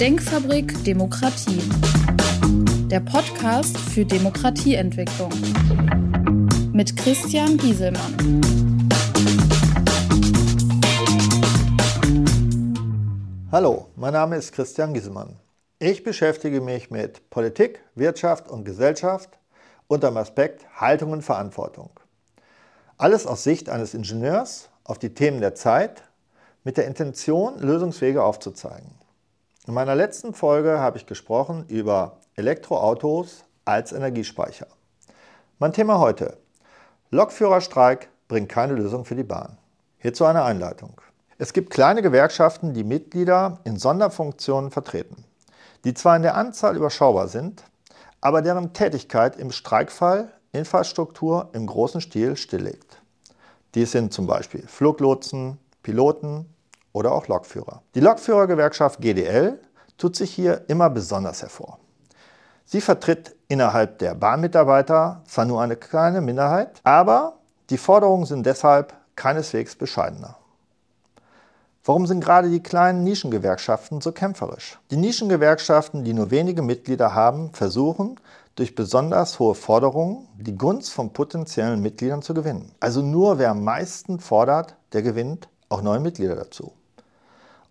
Denkfabrik Demokratie. Der Podcast für Demokratieentwicklung. Mit Christian Gieselmann. Hallo, mein Name ist Christian Gieselmann. Ich beschäftige mich mit Politik, Wirtschaft und Gesellschaft unter dem Aspekt Haltung und Verantwortung. Alles aus Sicht eines Ingenieurs auf die Themen der Zeit mit der Intention, Lösungswege aufzuzeigen. In meiner letzten Folge habe ich gesprochen über Elektroautos als Energiespeicher. Mein Thema heute. Lokführerstreik bringt keine Lösung für die Bahn. Hierzu eine Einleitung. Es gibt kleine Gewerkschaften, die Mitglieder in Sonderfunktionen vertreten, die zwar in der Anzahl überschaubar sind, aber deren Tätigkeit im Streikfall Infrastruktur im großen Stil stilllegt. Dies sind zum Beispiel Fluglotsen, Piloten oder auch Lokführer. Die Lokführergewerkschaft GDL tut sich hier immer besonders hervor. Sie vertritt innerhalb der Bahnmitarbeiter zwar nur eine kleine Minderheit, aber die Forderungen sind deshalb keineswegs bescheidener. Warum sind gerade die kleinen Nischengewerkschaften so kämpferisch? Die Nischengewerkschaften, die nur wenige Mitglieder haben, versuchen, durch besonders hohe Forderungen die Gunst von potenziellen Mitgliedern zu gewinnen. Also nur wer am meisten fordert, der gewinnt auch neue Mitglieder dazu.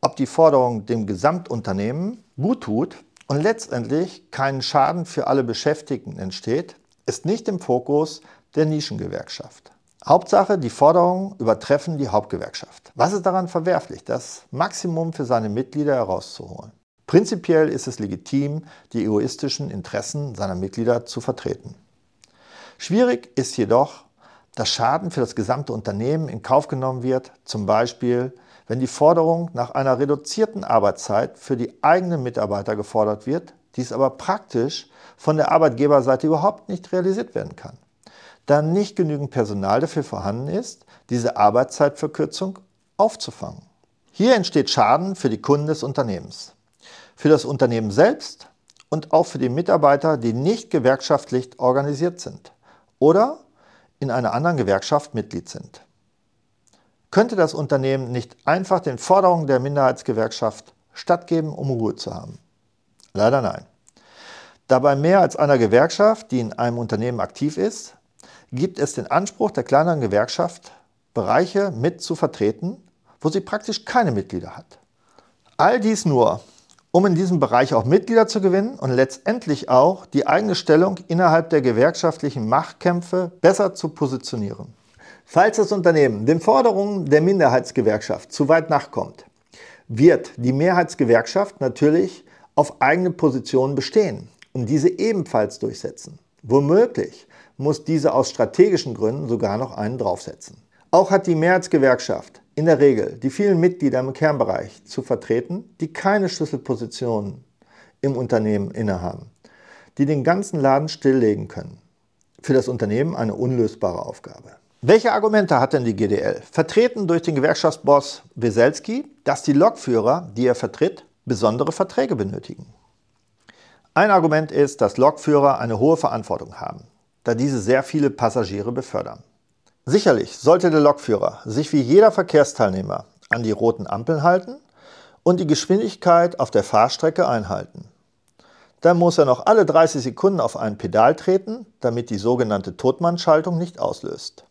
Ob die Forderung dem Gesamtunternehmen gut tut und letztendlich keinen Schaden für alle Beschäftigten entsteht, ist nicht im Fokus der Nischengewerkschaft. Hauptsache, die Forderungen übertreffen die Hauptgewerkschaft. Was ist daran verwerflich, das Maximum für seine Mitglieder herauszuholen? Prinzipiell ist es legitim, die egoistischen Interessen seiner Mitglieder zu vertreten. Schwierig ist jedoch, dass Schaden für das gesamte Unternehmen in Kauf genommen wird, zum Beispiel wenn die Forderung nach einer reduzierten Arbeitszeit für die eigenen Mitarbeiter gefordert wird, dies aber praktisch von der Arbeitgeberseite überhaupt nicht realisiert werden kann da nicht genügend Personal dafür vorhanden ist, diese Arbeitszeitverkürzung aufzufangen. Hier entsteht Schaden für die Kunden des Unternehmens, für das Unternehmen selbst und auch für die Mitarbeiter, die nicht gewerkschaftlich organisiert sind oder in einer anderen Gewerkschaft Mitglied sind. Könnte das Unternehmen nicht einfach den Forderungen der Minderheitsgewerkschaft stattgeben, um Ruhe zu haben? Leider nein. Da bei mehr als einer Gewerkschaft, die in einem Unternehmen aktiv ist, gibt es den Anspruch der kleineren Gewerkschaft, Bereiche mit zu vertreten, wo sie praktisch keine Mitglieder hat. All dies nur, um in diesem Bereich auch Mitglieder zu gewinnen und letztendlich auch die eigene Stellung innerhalb der gewerkschaftlichen Machtkämpfe besser zu positionieren. Falls das Unternehmen den Forderungen der Minderheitsgewerkschaft zu weit nachkommt, wird die Mehrheitsgewerkschaft natürlich auf eigene Positionen bestehen und diese ebenfalls durchsetzen. Womöglich muss diese aus strategischen Gründen sogar noch einen draufsetzen. Auch hat die Mehrheitsgewerkschaft in der Regel die vielen Mitglieder im Kernbereich zu vertreten, die keine Schlüsselpositionen im Unternehmen innehaben, die den ganzen Laden stilllegen können. Für das Unternehmen eine unlösbare Aufgabe. Welche Argumente hat denn die GDL? Vertreten durch den Gewerkschaftsboss Weselski, dass die Lokführer, die er vertritt, besondere Verträge benötigen. Ein Argument ist, dass Lokführer eine hohe Verantwortung haben da diese sehr viele Passagiere befördern. Sicherlich sollte der Lokführer sich wie jeder Verkehrsteilnehmer an die roten Ampeln halten und die Geschwindigkeit auf der Fahrstrecke einhalten. Dann muss er noch alle 30 Sekunden auf ein Pedal treten, damit die sogenannte Totmannschaltung nicht auslöst.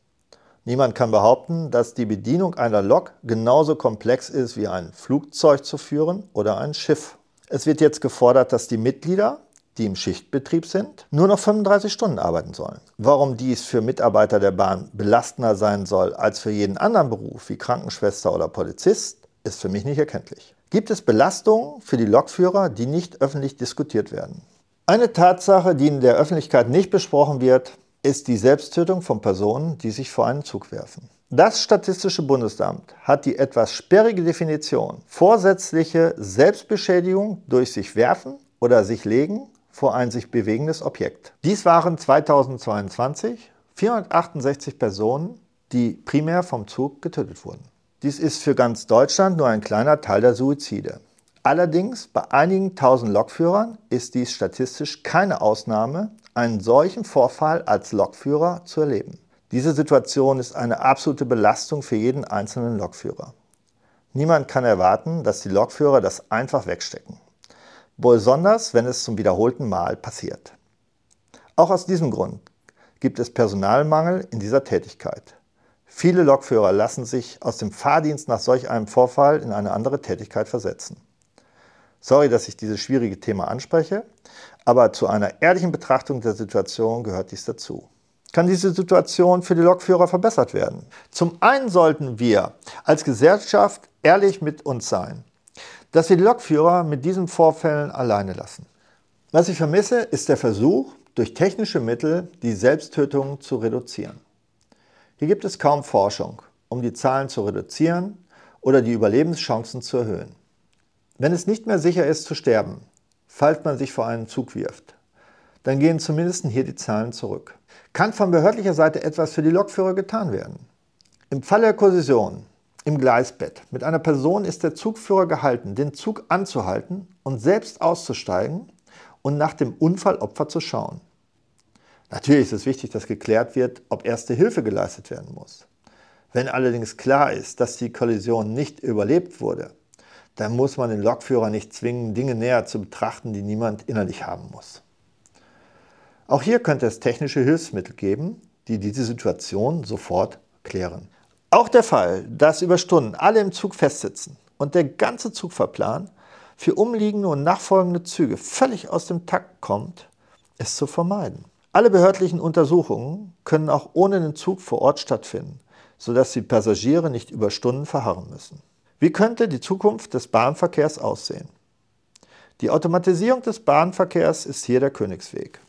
Niemand kann behaupten, dass die Bedienung einer Lok genauso komplex ist wie ein Flugzeug zu führen oder ein Schiff. Es wird jetzt gefordert, dass die Mitglieder die im Schichtbetrieb sind, nur noch 35 Stunden arbeiten sollen. Warum dies für Mitarbeiter der Bahn belastender sein soll als für jeden anderen Beruf wie Krankenschwester oder Polizist, ist für mich nicht erkenntlich. Gibt es Belastungen für die Lokführer, die nicht öffentlich diskutiert werden? Eine Tatsache, die in der Öffentlichkeit nicht besprochen wird, ist die Selbsttötung von Personen, die sich vor einen Zug werfen. Das Statistische Bundesamt hat die etwas sperrige Definition vorsätzliche Selbstbeschädigung durch sich werfen oder sich legen vor ein sich bewegendes Objekt. Dies waren 2022 468 Personen, die primär vom Zug getötet wurden. Dies ist für ganz Deutschland nur ein kleiner Teil der Suizide. Allerdings bei einigen tausend Lokführern ist dies statistisch keine Ausnahme, einen solchen Vorfall als Lokführer zu erleben. Diese Situation ist eine absolute Belastung für jeden einzelnen Lokführer. Niemand kann erwarten, dass die Lokführer das einfach wegstecken. besonders wenn es zum wiederholten Mal passiert. Auch aus diesem Grund gibt es Personalmangel in dieser Tätigkeit. Viele Lokführer lassen sich aus dem Fahrdienst nach solch einem Vorfall in eine andere Tätigkeit versetzen. Sorry, dass ich dieses schwierige Thema anspreche, aber zu einer ehrlichen Betrachtung der Situation gehört dies dazu. Kann diese Situation für die Lokführer verbessert werden? Zum einen sollten wir als Gesellschaft ehrlich mit uns sein, dass wir die Lokführer mit diesen Vorfällen alleine lassen. Was ich vermisse, ist der Versuch, durch technische Mittel die Selbsttötung zu reduzieren. Hier gibt es kaum Forschung, um die Zahlen zu reduzieren oder die Überlebenschancen zu erhöhen. Wenn es nicht mehr sicher ist zu sterben, falls man sich vor einen Zug wirft, dann gehen zumindest hier die Zahlen zurück. Kann von behördlicher Seite etwas für die Lokführer getan werden? Im Fall der Kollision im Gleisbett mit einer Person ist der Zugführer gehalten, den Zug anzuhalten und selbst auszusteigen und nach dem Unfallopfer zu schauen. Natürlich ist es wichtig, dass geklärt wird, ob erste Hilfe geleistet werden muss. Wenn allerdings klar ist, dass die Kollision nicht überlebt wurde, dann muss man den Lokführer nicht zwingen, Dinge näher zu betrachten, die niemand innerlich haben muss. Auch hier könnte es technische Hilfsmittel geben, die diese Situation sofort klären. Auch der Fall, dass über Stunden alle im Zug festsitzen und der ganze Zugfahrplan für umliegende und nachfolgende Züge völlig aus dem Takt kommt, ist zu vermeiden. Alle behördlichen Untersuchungen können auch ohne den Zug vor Ort stattfinden, sodass die Passagiere nicht über Stunden verharren müssen. Wie könnte die Zukunft des Bahnverkehrs aussehen? Die Automatisierung des Bahnverkehrs ist hier der Königsweg.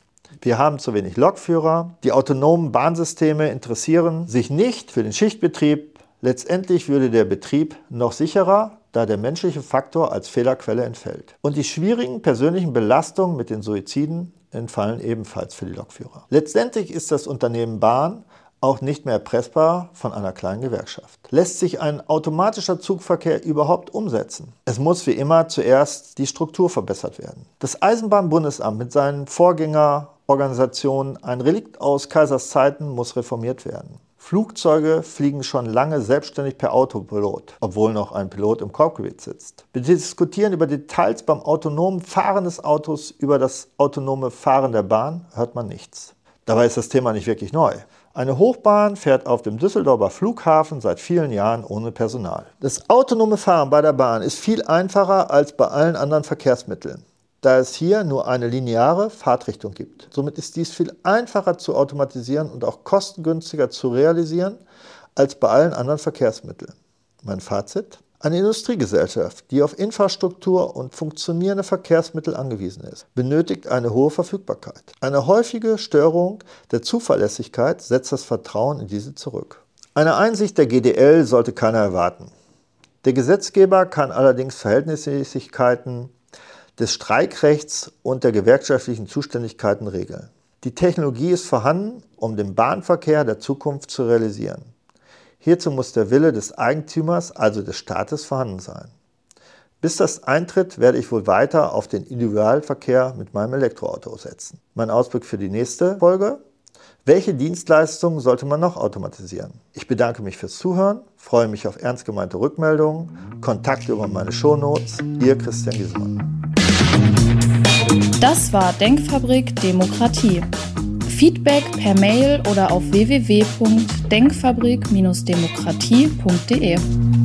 Wir haben zu wenig Lokführer, die autonomen Bahnsysteme interessieren sich nicht für den Schichtbetrieb. Letztendlich würde der Betrieb noch sicherer, da der menschliche Faktor als Fehlerquelle entfällt. Und die schwierigen persönlichen Belastungen mit den Suiziden entfallen ebenfalls für die Lokführer. Letztendlich ist das Unternehmen Bahn auch nicht mehr erpressbar von einer kleinen Gewerkschaft. Lässt sich ein automatischer Zugverkehr überhaupt umsetzen? Es muss wie immer zuerst die Struktur verbessert werden. Das Eisenbahnbundesamt mit seinen Vorgängerorganisationen, ein Relikt aus Kaisers Zeiten, muss reformiert werden. Flugzeuge fliegen schon lange selbstständig per Autopilot, obwohl noch ein Pilot im Cockpit sitzt. Wir diskutieren über Details beim autonomen Fahren des Autos, über das autonome Fahren der Bahn hört man nichts. Dabei ist das Thema nicht wirklich neu. Eine Hochbahn fährt auf dem Düsseldorfer Flughafen seit vielen Jahren ohne Personal. Das autonome Fahren bei der Bahn ist viel einfacher als bei allen anderen Verkehrsmitteln da es hier nur eine lineare Fahrtrichtung gibt. Somit ist dies viel einfacher zu automatisieren und auch kostengünstiger zu realisieren als bei allen anderen Verkehrsmitteln. Mein Fazit? Eine Industriegesellschaft, die auf Infrastruktur und funktionierende Verkehrsmittel angewiesen ist, benötigt eine hohe Verfügbarkeit. Eine häufige Störung der Zuverlässigkeit setzt das Vertrauen in diese zurück. Eine Einsicht der GDL sollte keiner erwarten. Der Gesetzgeber kann allerdings Verhältnismäßigkeiten des Streikrechts und der gewerkschaftlichen Zuständigkeiten regeln. Die Technologie ist vorhanden, um den Bahnverkehr der Zukunft zu realisieren. Hierzu muss der Wille des Eigentümers, also des Staates, vorhanden sein. Bis das eintritt, werde ich wohl weiter auf den Individualverkehr mit meinem Elektroauto setzen. Mein Ausblick für die nächste Folge. Welche Dienstleistungen sollte man noch automatisieren? Ich bedanke mich fürs Zuhören, freue mich auf ernst gemeinte Rückmeldungen, Kontakte über meine Shownotes. Ihr Christian Giesemann. Das war Denkfabrik Demokratie. Feedback per Mail oder auf www.denkfabrik-demokratie.de.